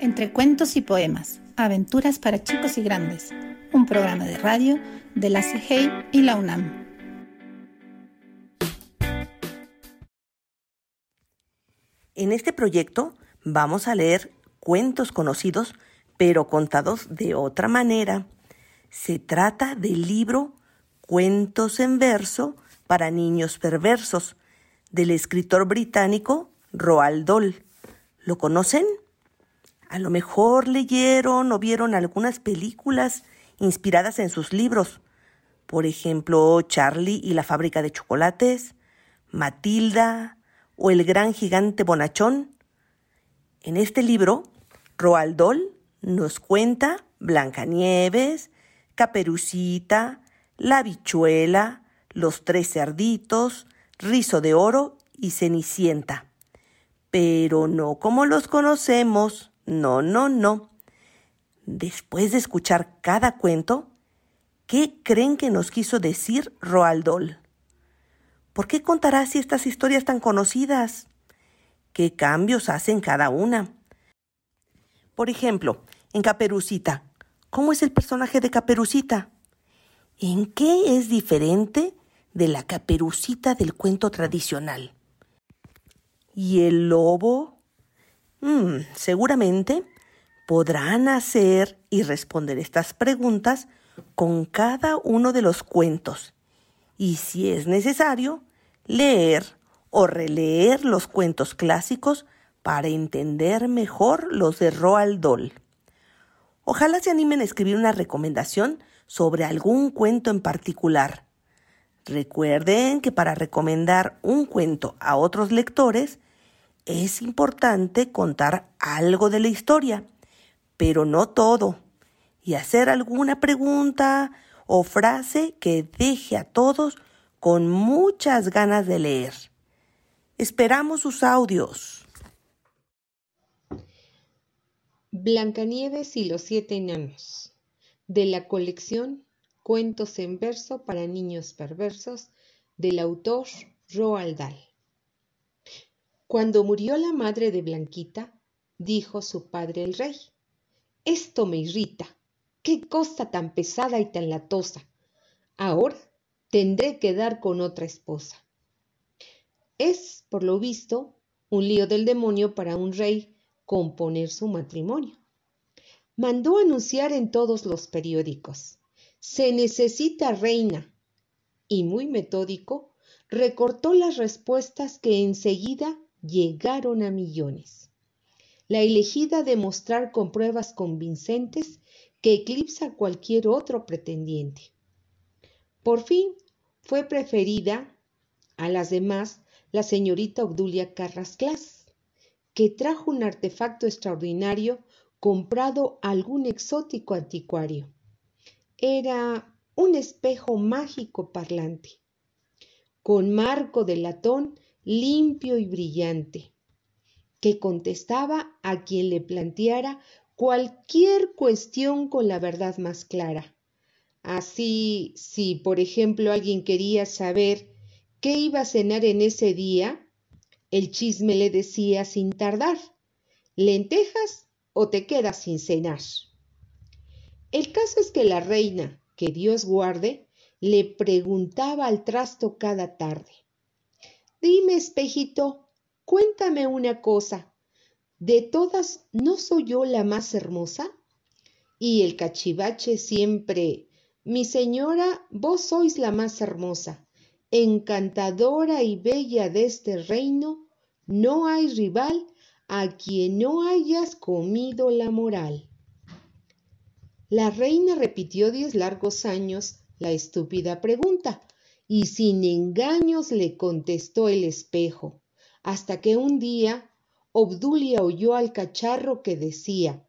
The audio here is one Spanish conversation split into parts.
Entre cuentos y poemas, aventuras para chicos y grandes, un programa de radio de la CIGEI y la UNAM. En este proyecto vamos a leer cuentos conocidos, pero contados de otra manera. Se trata del libro Cuentos en verso para niños perversos, del escritor británico Roald Dahl. ¿Lo conocen? A lo mejor leyeron o vieron algunas películas inspiradas en sus libros. Por ejemplo, Charlie y la fábrica de chocolates, Matilda o El gran gigante bonachón. En este libro, Roald Dahl nos cuenta Blancanieves, Caperucita, La bichuela, Los tres cerditos, Rizo de oro y Cenicienta pero no como los conocemos. No, no, no. Después de escuchar cada cuento, ¿qué creen que nos quiso decir Roald Dahl? ¿Por qué contará así estas historias tan conocidas? ¿Qué cambios hacen cada una? Por ejemplo, en Caperucita, ¿cómo es el personaje de Caperucita? ¿En qué es diferente de la Caperucita del cuento tradicional? ¿Y el lobo? Mm, seguramente podrán hacer y responder estas preguntas con cada uno de los cuentos. Y si es necesario, leer o releer los cuentos clásicos para entender mejor los de Roald Dahl. Ojalá se animen a escribir una recomendación sobre algún cuento en particular. Recuerden que para recomendar un cuento a otros lectores es importante contar algo de la historia, pero no todo, y hacer alguna pregunta o frase que deje a todos con muchas ganas de leer. Esperamos sus audios. Blancanieves y los siete enanos, de la colección Cuentos en verso para niños perversos del autor Roald Dahl. Cuando murió la madre de Blanquita, dijo su padre el rey, Esto me irrita. Qué cosa tan pesada y tan latosa. Ahora tendré que dar con otra esposa. Es, por lo visto, un lío del demonio para un rey componer su matrimonio. Mandó anunciar en todos los periódicos, se necesita reina, y muy metódico, recortó las respuestas que enseguida llegaron a millones. La elegida demostrar con pruebas convincentes que eclipsa cualquier otro pretendiente. Por fin fue preferida a las demás la señorita Obdulia Carrasclas, que trajo un artefacto extraordinario comprado algún exótico anticuario. Era un espejo mágico parlante, con marco de latón limpio y brillante, que contestaba a quien le planteara cualquier cuestión con la verdad más clara. Así, si por ejemplo alguien quería saber qué iba a cenar en ese día, el chisme le decía sin tardar, lentejas o te quedas sin cenar. El caso es que la reina, que Dios guarde, le preguntaba al trasto cada tarde, Dime, espejito, cuéntame una cosa. ¿De todas no soy yo la más hermosa? Y el cachivache siempre, mi señora, vos sois la más hermosa, encantadora y bella de este reino, no hay rival a quien no hayas comido la moral. La reina repitió diez largos años la estúpida pregunta, y sin engaños le contestó el espejo, hasta que un día Obdulia oyó al cacharro que decía,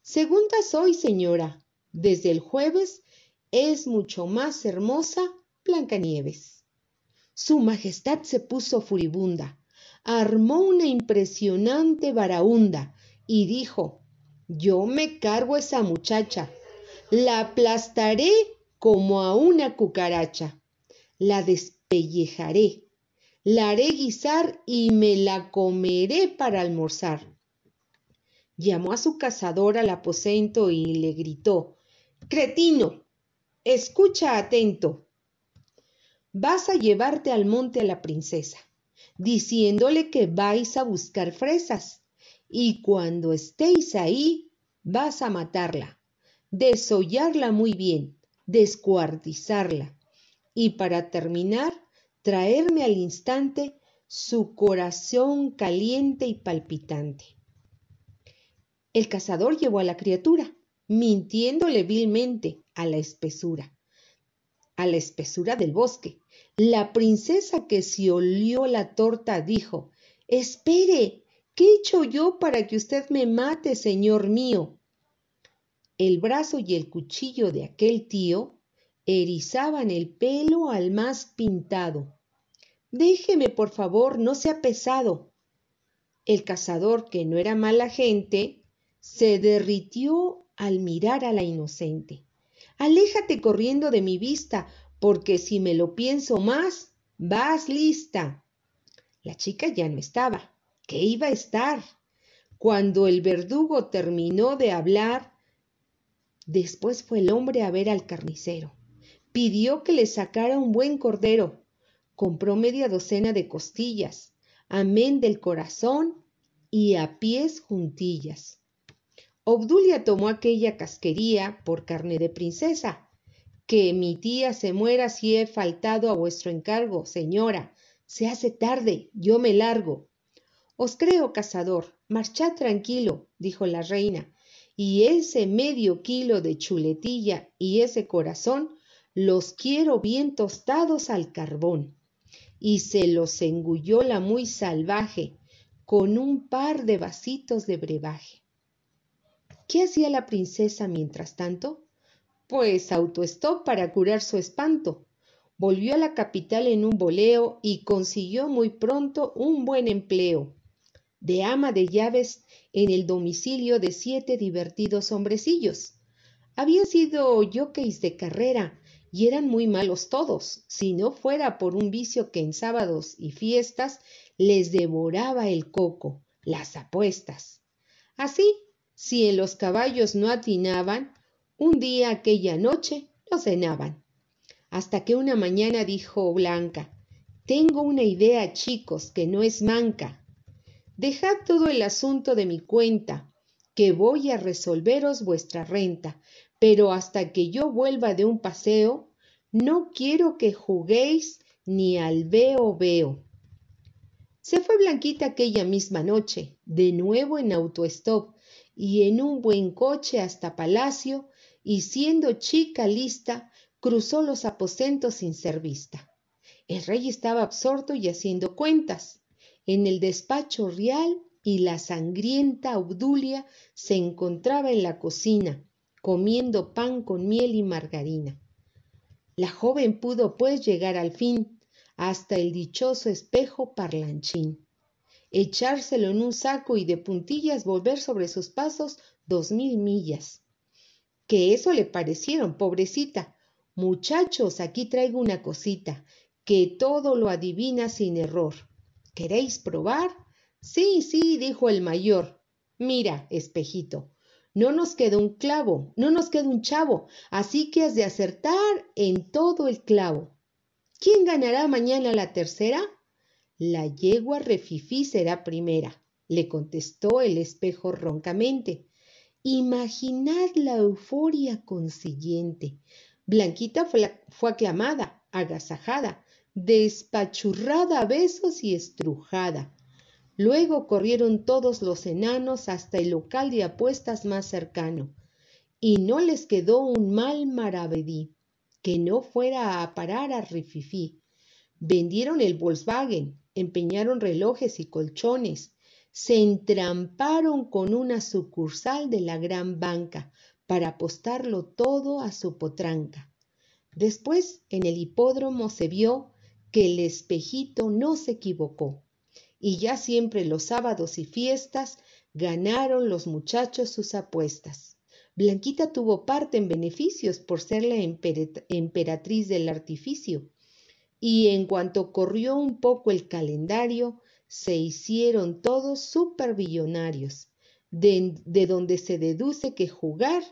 Segunda soy, señora, desde el jueves es mucho más hermosa Blancanieves. Su Majestad se puso furibunda, armó una impresionante baraunda y dijo, yo me cargo esa muchacha, la aplastaré como a una cucaracha la despellejaré, la haré guisar y me la comeré para almorzar. Llamó a su cazador al aposento y le gritó Cretino, escucha atento. Vas a llevarte al monte a la princesa, diciéndole que vais a buscar fresas, y cuando estéis ahí, vas a matarla, desollarla muy bien, descuartizarla, y para terminar, traerme al instante su corazón caliente y palpitante. El cazador llevó a la criatura, mintiéndole vilmente a la espesura, a la espesura del bosque. La princesa que se olió la torta dijo, Espere, ¿qué he hecho yo para que usted me mate, señor mío? El brazo y el cuchillo de aquel tío erizaban el pelo al más pintado. Déjeme, por favor, no sea pesado. El cazador, que no era mala gente, se derritió al mirar a la inocente. Aléjate corriendo de mi vista, porque si me lo pienso más, vas lista. La chica ya no estaba. ¿Qué iba a estar? Cuando el verdugo terminó de hablar, después fue el hombre a ver al carnicero. Pidió que le sacara un buen cordero. Compró media docena de costillas, amén del corazón y a pies juntillas. Obdulia tomó aquella casquería por carne de princesa. Que mi tía se muera si he faltado a vuestro encargo, señora. Se hace tarde, yo me largo. Os creo, cazador, marchad tranquilo, dijo la reina, y ese medio kilo de chuletilla y ese corazón los quiero bien tostados al carbón. Y se los engulló la muy salvaje con un par de vasitos de brebaje. ¿Qué hacía la princesa mientras tanto? Pues autoestop para curar su espanto. Volvió a la capital en un boleo y consiguió muy pronto un buen empleo de ama de llaves en el domicilio de siete divertidos hombrecillos. Habían sido jockeys de carrera y eran muy malos todos, si no fuera por un vicio que en sábados y fiestas les devoraba el coco, las apuestas. Así si en los caballos no atinaban, un día aquella noche no cenaban. Hasta que una mañana dijo Blanca, Tengo una idea, chicos, que no es manca. Dejad todo el asunto de mi cuenta, que voy a resolveros vuestra renta, pero hasta que yo vuelva de un paseo, no quiero que juguéis ni al veo veo. Se fue Blanquita aquella misma noche, de nuevo en autoestop, y en un buen coche hasta palacio, y siendo chica lista, cruzó los aposentos sin ser vista. El rey estaba absorto y haciendo cuentas. En el despacho real y la sangrienta Obdulia se encontraba en la cocina, comiendo pan con miel y margarina. La joven pudo pues llegar al fin hasta el dichoso espejo parlanchín echárselo en un saco y de puntillas volver sobre sus pasos dos mil millas. Que eso le parecieron, pobrecita. Muchachos, aquí traigo una cosita, que todo lo adivina sin error. ¿Queréis probar? Sí, sí, dijo el mayor. Mira, espejito, no nos queda un clavo, no nos queda un chavo, así que has de acertar en todo el clavo. ¿Quién ganará mañana la tercera? La yegua refifí será primera, le contestó el espejo roncamente. Imaginad la euforia consiguiente. Blanquita fue, fue aclamada, agasajada, despachurrada a besos y estrujada. Luego corrieron todos los enanos hasta el local de apuestas más cercano, y no les quedó un mal maravedí que no fuera a parar a Rififí. Vendieron el Volkswagen, empeñaron relojes y colchones, se entramparon con una sucursal de la gran banca para apostarlo todo a su potranca. Después, en el hipódromo se vio que el espejito no se equivocó, y ya siempre los sábados y fiestas ganaron los muchachos sus apuestas. Blanquita tuvo parte en beneficios por ser la emperatriz del artificio, y en cuanto corrió un poco el calendario, se hicieron todos superbillonarios. de, de donde se deduce que jugar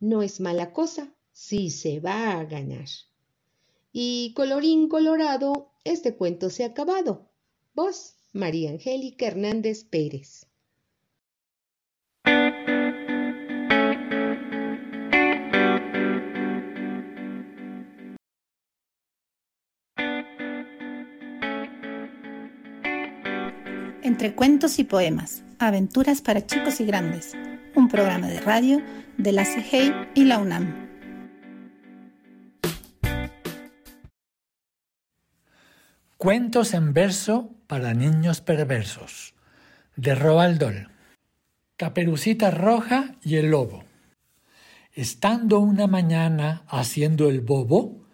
no es mala cosa si se va a ganar. Y colorín colorado, este cuento se ha acabado. Vos, María Angélica Hernández Pérez. Entre cuentos y poemas, aventuras para chicos y grandes, un programa de radio de la CIGEI y la UNAM. Cuentos en verso para niños perversos, de Roald Dahl. Caperucita Roja y el Lobo. Estando una mañana haciendo el bobo,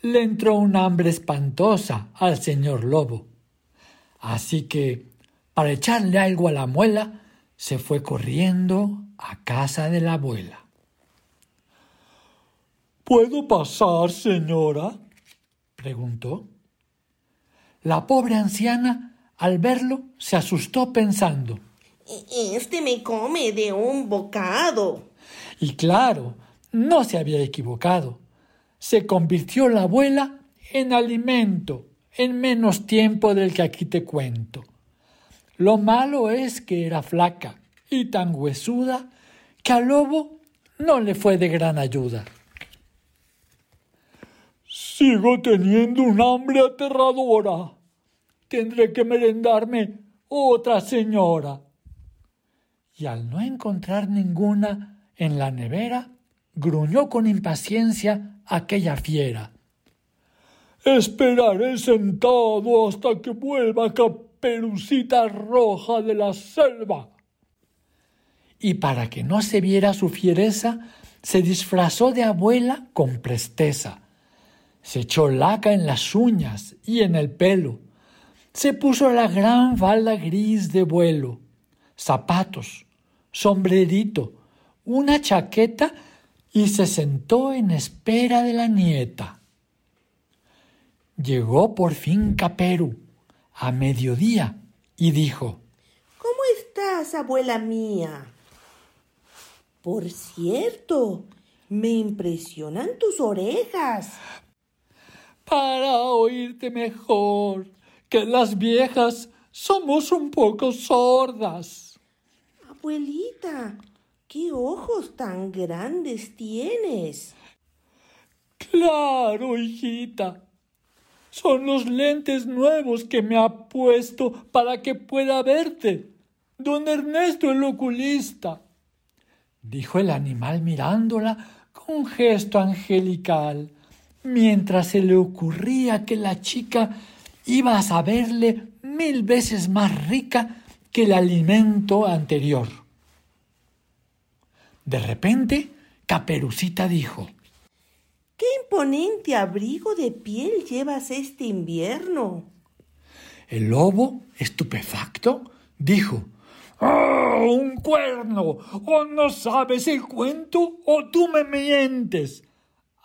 le entró un hambre espantosa al señor Lobo. Así que, para echarle algo a la muela, se fue corriendo a casa de la abuela. ¿Puedo pasar, señora? preguntó. La pobre anciana, al verlo, se asustó pensando. Este me come de un bocado. Y claro, no se había equivocado. Se convirtió la abuela en alimento en menos tiempo del que aquí te cuento. Lo malo es que era flaca y tan huesuda que al lobo no le fue de gran ayuda. Sigo teniendo un hambre aterradora. Tendré que merendarme otra señora. Y al no encontrar ninguna en la nevera, gruñó con impaciencia aquella fiera. Esperaré sentado hasta que vuelva Caperucita Roja de la selva. Y para que no se viera su fiereza, se disfrazó de abuela con presteza se echó laca en las uñas y en el pelo, se puso la gran falda gris de vuelo, zapatos, sombrerito, una chaqueta y se sentó en espera de la nieta. Llegó por fin Caperu, a mediodía, y dijo ¿Cómo estás, abuela mía? Por cierto, me impresionan tus orejas para oírte mejor, que las viejas somos un poco sordas. Abuelita, ¿qué ojos tan grandes tienes? Claro, hijita. Son los lentes nuevos que me ha puesto para que pueda verte. Don Ernesto el oculista. Dijo el animal mirándola con gesto angelical mientras se le ocurría que la chica iba a saberle mil veces más rica que el alimento anterior. De repente, Caperucita dijo ¿Qué imponente abrigo de piel llevas este invierno? El lobo, estupefacto, dijo ¡Oh, un cuerno! ¿O no sabes el cuento o tú me mientes?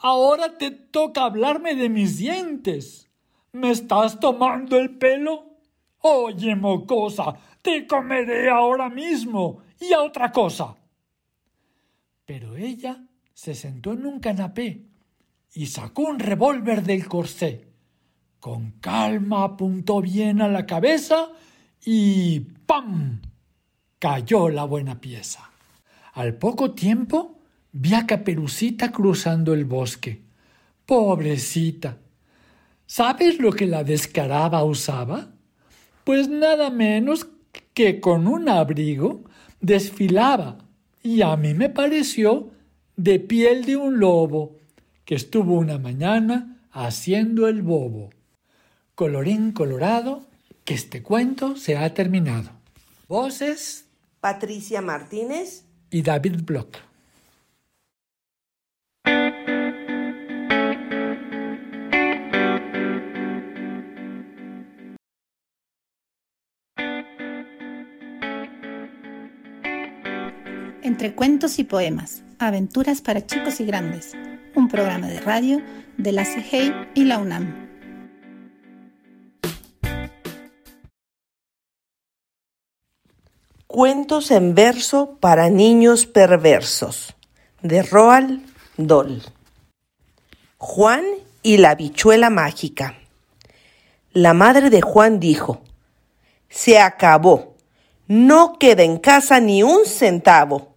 Ahora te toca hablarme de mis dientes. ¿Me estás tomando el pelo? Oye, mocosa, te comeré ahora mismo y a otra cosa. Pero ella se sentó en un canapé y sacó un revólver del corsé. Con calma apuntó bien a la cabeza y ¡pam! cayó la buena pieza. Al poco tiempo Vi a Caperucita cruzando el bosque. Pobrecita. ¿Sabes lo que la descarada usaba? Pues nada menos que con un abrigo desfilaba y a mí me pareció de piel de un lobo que estuvo una mañana haciendo el bobo. Colorín colorado, que este cuento se ha terminado. Voces Patricia Martínez y David Bloch. Cuentos y poemas, aventuras para chicos y grandes, un programa de radio de la CIGEI y la UNAM. Cuentos en verso para niños perversos de Roald Dahl. Juan y la bichuela mágica. La madre de Juan dijo, Se acabó, no queda en casa ni un centavo,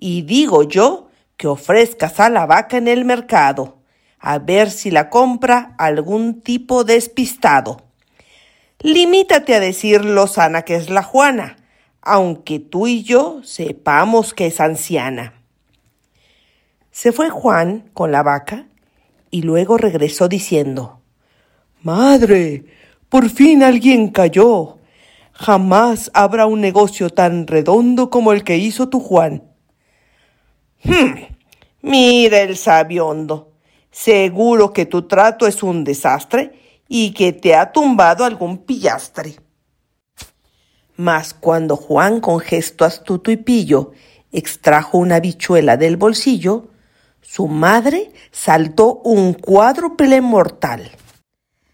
y digo yo que ofrezcas a la vaca en el mercado, a ver si la compra algún tipo despistado. Limítate a decir lo sana que es la Juana, aunque tú y yo sepamos que es anciana. Se fue Juan con la vaca y luego regresó diciendo, Madre, por fin alguien cayó. Jamás habrá un negocio tan redondo como el que hizo tu Juan. Hmm, mira el sabiondo. Seguro que tu trato es un desastre y que te ha tumbado algún pillastre. Mas cuando Juan con gesto astuto y pillo extrajo una bichuela del bolsillo, su madre saltó un cuádruple mortal.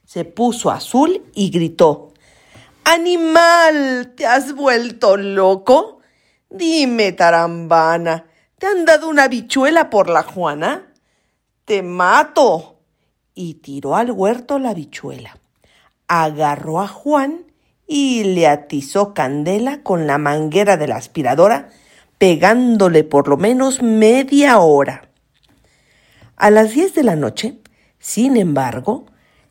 Se puso azul y gritó Animal, ¿te has vuelto loco? Dime, tarambana, ¿te han dado una bichuela por la Juana? Te mato. Y tiró al huerto la bichuela. Agarró a Juan y le atizó candela con la manguera de la aspiradora, pegándole por lo menos media hora. A las diez de la noche, sin embargo,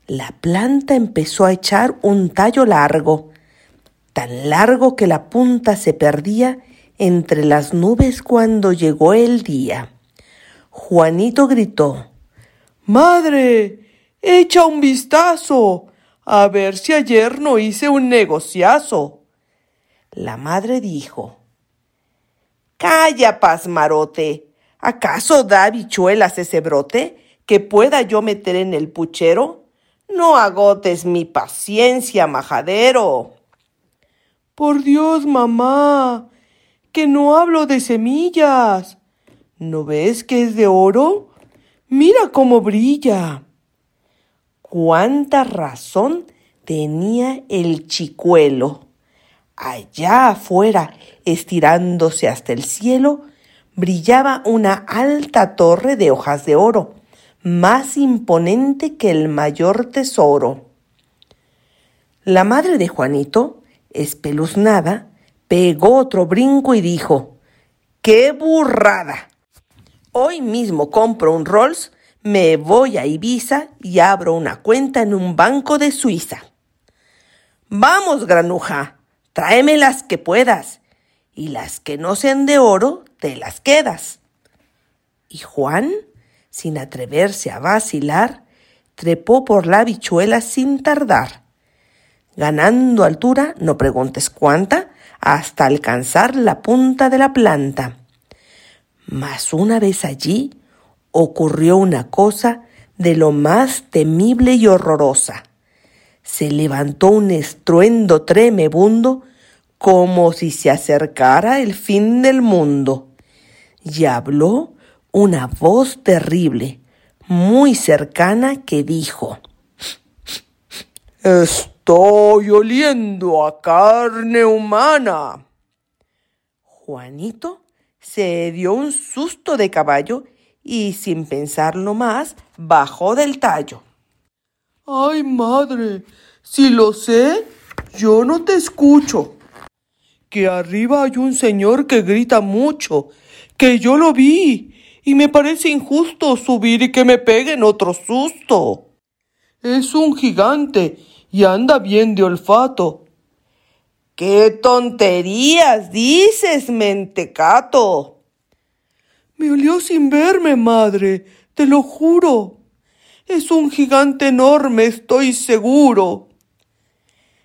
la planta empezó a echar un tallo largo, tan largo que la punta se perdía entre las nubes cuando llegó el día. Juanito gritó Madre, echa un vistazo. A ver si ayer no hice un negociazo. La madre dijo, Calla, pasmarote. ¿Acaso da bichuelas ese brote que pueda yo meter en el puchero? No agotes mi paciencia, majadero. Por Dios, mamá, que no hablo de semillas. ¿No ves que es de oro? Mira cómo brilla cuánta razón tenía el chicuelo. Allá afuera, estirándose hasta el cielo, brillaba una alta torre de hojas de oro, más imponente que el mayor tesoro. La madre de Juanito, espeluznada, pegó otro brinco y dijo, ¡Qué burrada! Hoy mismo compro un Rolls me voy a Ibiza y abro una cuenta en un banco de Suiza. Vamos, granuja, tráeme las que puedas, y las que no sean de oro, te las quedas. Y Juan, sin atreverse a vacilar, trepó por la bichuela sin tardar, ganando altura, no preguntes cuánta, hasta alcanzar la punta de la planta. Mas una vez allí, ocurrió una cosa de lo más temible y horrorosa. Se levantó un estruendo tremebundo como si se acercara el fin del mundo. Y habló una voz terrible, muy cercana, que dijo Estoy oliendo a carne humana. Juanito se dio un susto de caballo y sin pensarlo más bajó del tallo. Ay, madre, si lo sé, yo no te escucho. Que arriba hay un señor que grita mucho, que yo lo vi, y me parece injusto subir y que me peguen otro susto. Es un gigante y anda bien de olfato. ¡Qué tonterías dices, mentecato! Me olió sin verme, madre, te lo juro. Es un gigante enorme, estoy seguro.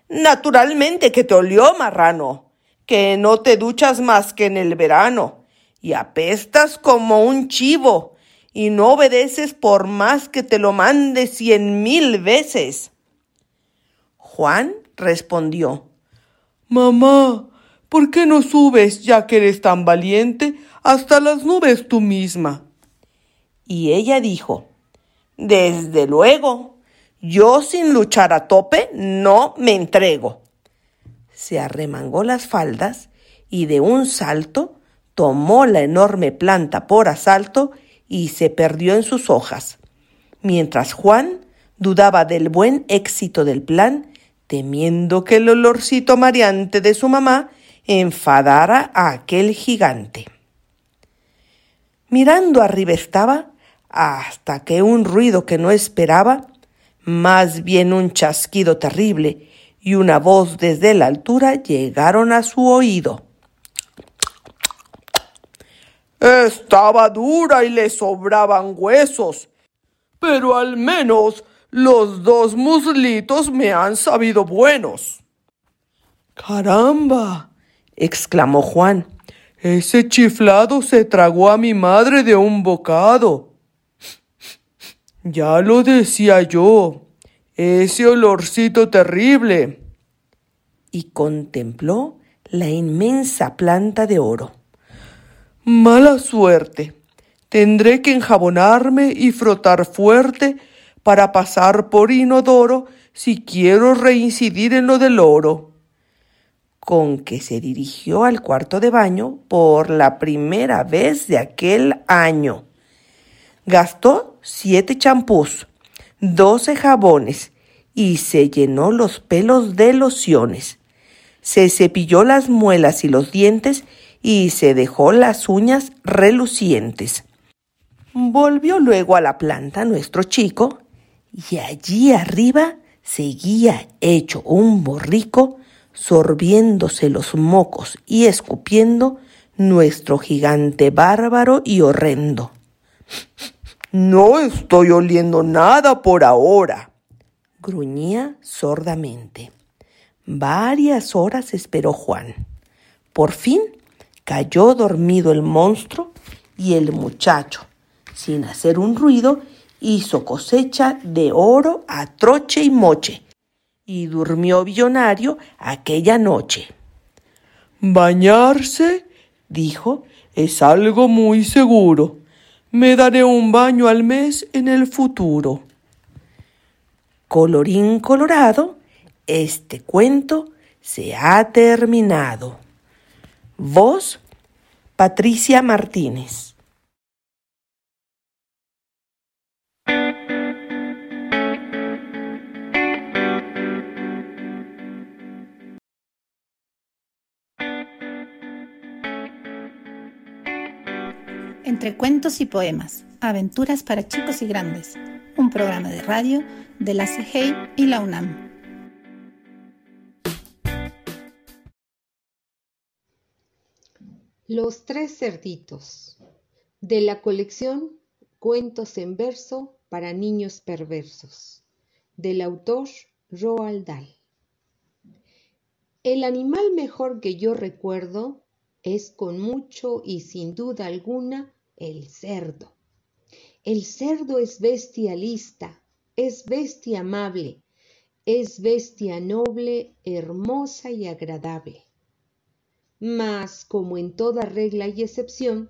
Naturalmente que te olió, marrano, que no te duchas más que en el verano, y apestas como un chivo, y no obedeces por más que te lo mande cien mil veces. Juan respondió, Mamá, ¿por qué no subes ya que eres tan valiente hasta las nubes tú misma. Y ella dijo, Desde luego, yo sin luchar a tope no me entrego. Se arremangó las faldas y de un salto tomó la enorme planta por asalto y se perdió en sus hojas, mientras Juan dudaba del buen éxito del plan, temiendo que el olorcito mareante de su mamá enfadara a aquel gigante. Mirando arriba estaba, hasta que un ruido que no esperaba, más bien un chasquido terrible y una voz desde la altura llegaron a su oído. Estaba dura y le sobraban huesos, pero al menos los dos muslitos me han sabido buenos. Caramba, exclamó Juan. Ese chiflado se tragó a mi madre de un bocado. Ya lo decía yo, ese olorcito terrible. Y contempló la inmensa planta de oro. Mala suerte. Tendré que enjabonarme y frotar fuerte para pasar por inodoro si quiero reincidir en lo del oro. Con que se dirigió al cuarto de baño por la primera vez de aquel año. Gastó siete champús, doce jabones y se llenó los pelos de lociones. Se cepilló las muelas y los dientes y se dejó las uñas relucientes. Volvió luego a la planta nuestro chico y allí arriba seguía hecho un borrico sorbiéndose los mocos y escupiendo nuestro gigante bárbaro y horrendo. No estoy oliendo nada por ahora, gruñía sordamente. Varias horas esperó Juan. Por fin cayó dormido el monstruo y el muchacho, sin hacer un ruido, hizo cosecha de oro a troche y moche y durmió billonario aquella noche. Bañarse, dijo, es algo muy seguro. Me daré un baño al mes en el futuro. Colorín colorado, este cuento se ha terminado. Voz, Patricia Martínez. Entre cuentos y poemas, aventuras para chicos y grandes, un programa de radio de la CIGEI y la UNAM. Los tres cerditos, de la colección Cuentos en verso para niños perversos, del autor Roald Dahl. El animal mejor que yo recuerdo es con mucho y sin duda alguna el cerdo. El cerdo es bestia lista, es bestia amable, es bestia noble, hermosa y agradable. Mas, como en toda regla y excepción,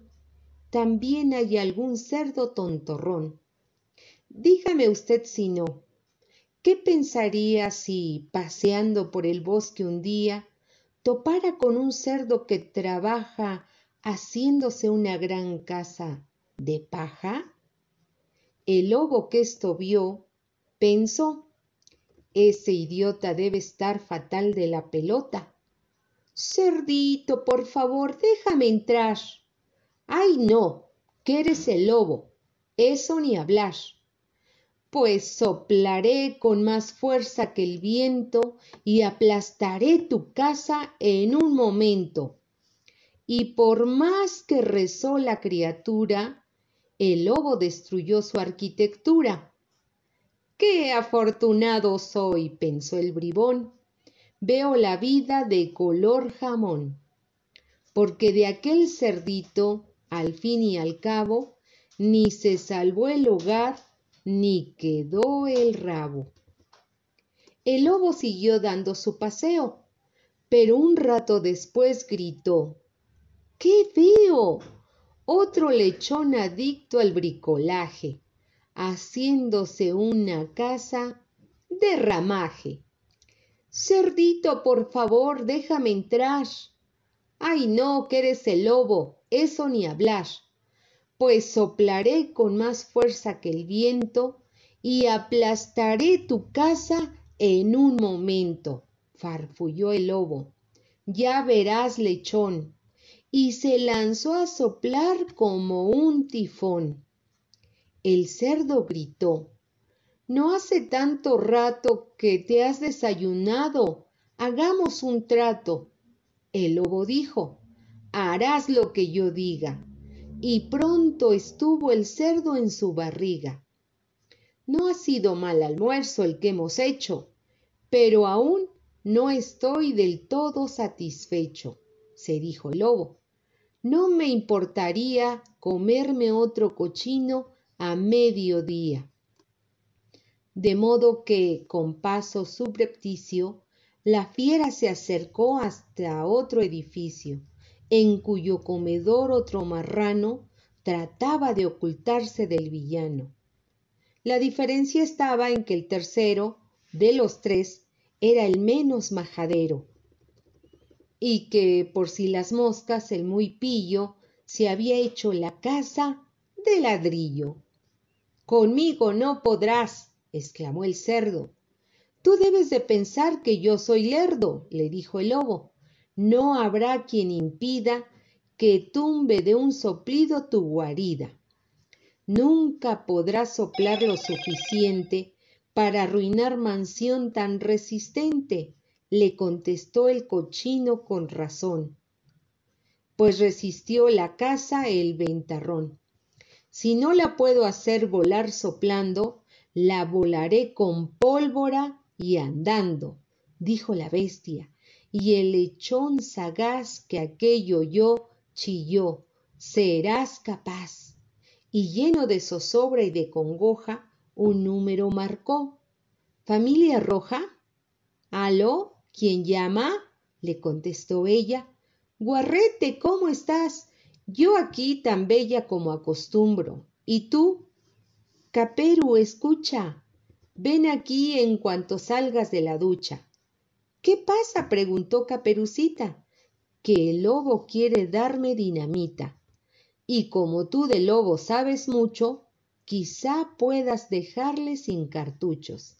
también hay algún cerdo tontorrón. Dígame usted si no, ¿qué pensaría si, paseando por el bosque un día, topara con un cerdo que trabaja haciéndose una gran casa de paja? El lobo que esto vio pensó, ese idiota debe estar fatal de la pelota Cerdito, por favor, déjame entrar. Ay, no, que eres el lobo. Eso ni hablar. Pues soplaré con más fuerza que el viento y aplastaré tu casa en un momento. Y por más que rezó la criatura, el lobo destruyó su arquitectura. Qué afortunado soy, pensó el bribón veo la vida de color jamón, porque de aquel cerdito, al fin y al cabo, ni se salvó el hogar, ni quedó el rabo. El lobo siguió dando su paseo, pero un rato después gritó, ¿Qué veo? Otro lechón adicto al bricolaje, haciéndose una casa de ramaje. Cerdito, por favor, déjame entrar. Ay, no, que eres el lobo, eso ni hablar. Pues soplaré con más fuerza que el viento y aplastaré tu casa en un momento, farfulló el lobo. Ya verás, lechón. Y se lanzó a soplar como un tifón. El cerdo gritó. No hace tanto rato que te has desayunado. Hagamos un trato. El lobo dijo, harás lo que yo diga. Y pronto estuvo el cerdo en su barriga. No ha sido mal almuerzo el que hemos hecho, pero aún no estoy del todo satisfecho, se dijo el lobo. No me importaría comerme otro cochino a mediodía. De modo que, con paso subrepticio, la fiera se acercó hasta otro edificio, en cuyo comedor otro marrano trataba de ocultarse del villano. La diferencia estaba en que el tercero, de los tres, era el menos majadero, y que, por si las moscas, el muy pillo se había hecho la casa de ladrillo. Conmigo no podrás, exclamó el cerdo. Tú debes de pensar que yo soy lerdo, le dijo el lobo. No habrá quien impida que tumbe de un soplido tu guarida. Nunca podrás soplar lo suficiente para arruinar mansión tan resistente, le contestó el cochino con razón. Pues resistió la casa el ventarrón. Si no la puedo hacer volar soplando, la volaré con pólvora y andando, dijo la bestia, y el lechón sagaz que aquello oyó chilló, serás capaz. Y lleno de zozobra y de congoja, un número marcó. ¿Familia roja? ¿Aló? ¿Quién llama? le contestó ella. Guarrete, ¿cómo estás? Yo aquí tan bella como acostumbro. ¿Y tú? Caperu, escucha. Ven aquí en cuanto salgas de la ducha. ¿Qué pasa? preguntó Caperucita. Que el lobo quiere darme dinamita. Y como tú de lobo sabes mucho, quizá puedas dejarle sin cartuchos.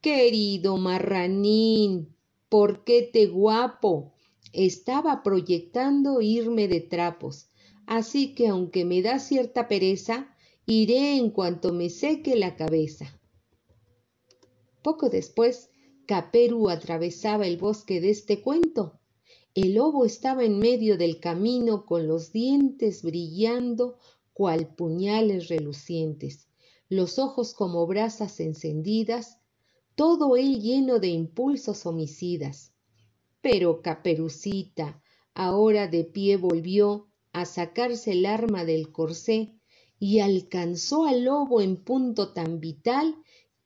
Querido marranín, ¿por qué te guapo? Estaba proyectando irme de trapos, así que aunque me da cierta pereza, iré en cuanto me seque la cabeza. Poco después, Caperu atravesaba el bosque de este cuento. El lobo estaba en medio del camino con los dientes brillando cual puñales relucientes, los ojos como brasas encendidas, todo él lleno de impulsos homicidas. Pero Caperucita, ahora de pie, volvió a sacarse el arma del corsé y alcanzó al lobo en punto tan vital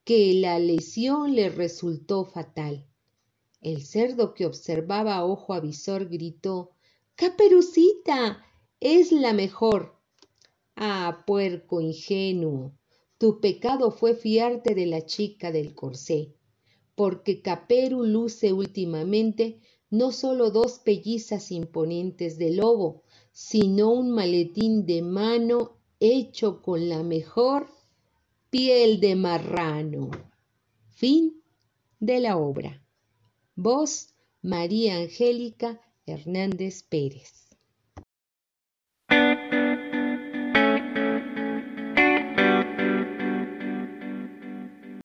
que la lesión le resultó fatal. El cerdo que observaba a ojo avisor gritó Caperucita. es la mejor. Ah, puerco ingenuo, tu pecado fue fiarte de la chica del corsé, porque Caperu luce últimamente no sólo dos pellizas imponentes de lobo, sino un maletín de mano hecho con la mejor piel de marrano. Fin de la obra. Voz María Angélica Hernández Pérez.